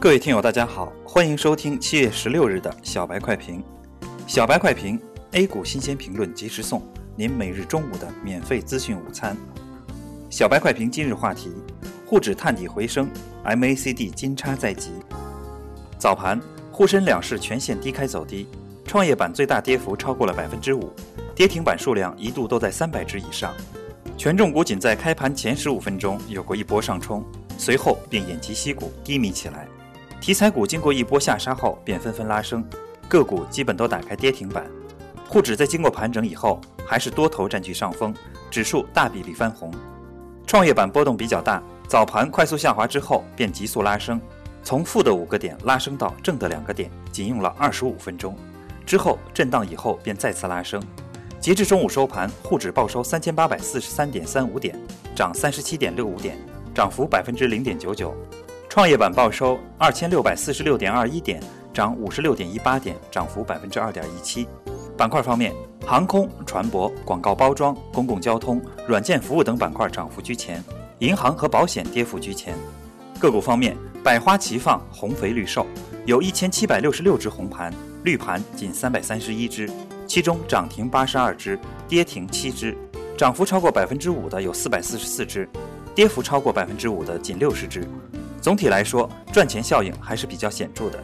各位听友，大家好，欢迎收听七月十六日的小白快评。小白快评，A 股新鲜评论及时送，您每日中午的免费资讯午餐。小白快评今日话题：沪指探底回升，MACD 金叉在即。早盘，沪深两市全线低开走低，创业板最大跌幅超过了百分之五，跌停板数量一度都在三百只以上。权重股仅在开盘前十五分钟有过一波上冲，随后便偃旗息鼓，低迷起来。题材股经过一波下杀后，便纷纷拉升，个股基本都打开跌停板。沪指在经过盘整以后，还是多头占据上风，指数大比例翻红。创业板波动比较大，早盘快速下滑之后便急速拉升，从负的五个点拉升到正的两个点，仅用了二十五分钟。之后震荡以后便再次拉升，截至中午收盘，沪指报收三千八百四十三点三五点，涨三十七点六五点，涨幅百分之零点九九。创业板报收二千六百四十六点二一点，涨五十六点一八点，涨幅百分之二点一七。板块方面，航空、船舶、广告包装、公共交通、软件服务等板块涨幅居前，银行和保险跌幅居前。个股方面，百花齐放，红肥绿瘦，有一千七百六十六只红盘，绿盘仅三百三十一只，其中涨停八十二只，跌停七只，涨幅超过百分之五的有四百四十四只，跌幅超过百分之五的仅六十只。总体来说，赚钱效应还是比较显著的。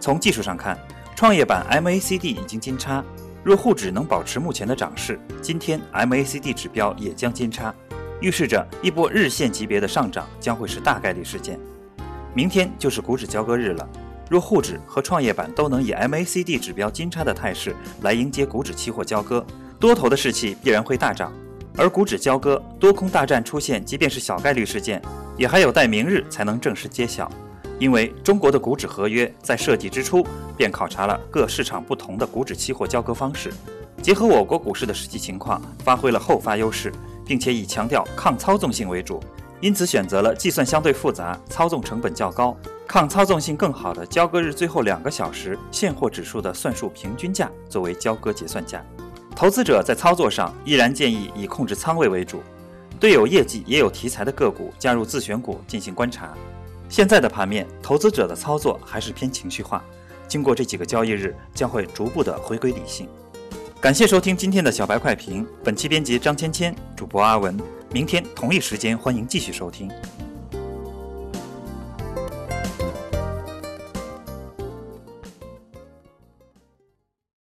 从技术上看，创业板 MACD 已经金叉，若沪指能保持目前的涨势，今天 MACD 指标也将金叉，预示着一波日线级别的上涨将会是大概率事件。明天就是股指交割日了，若沪指和创业板都能以 MACD 指标金叉的态势来迎接股指期货交割，多头的士气必然会大涨。而股指交割多空大战出现，即便是小概率事件，也还有待明日才能正式揭晓。因为中国的股指合约在设计之初便考察了各市场不同的股指期货交割方式，结合我国股市的实际情况，发挥了后发优势，并且以强调抗操纵性为主，因此选择了计算相对复杂、操纵成本较高、抗操纵性更好的交割日最后两个小时现货指数的算术平均价作为交割结算价。投资者在操作上依然建议以控制仓位为主，对有业绩也有题材的个股加入自选股进行观察。现在的盘面，投资者的操作还是偏情绪化，经过这几个交易日，将会逐步的回归理性。感谢收听今天的小白快评，本期编辑张芊芊，主播阿文。明天同一时间欢迎继续收听。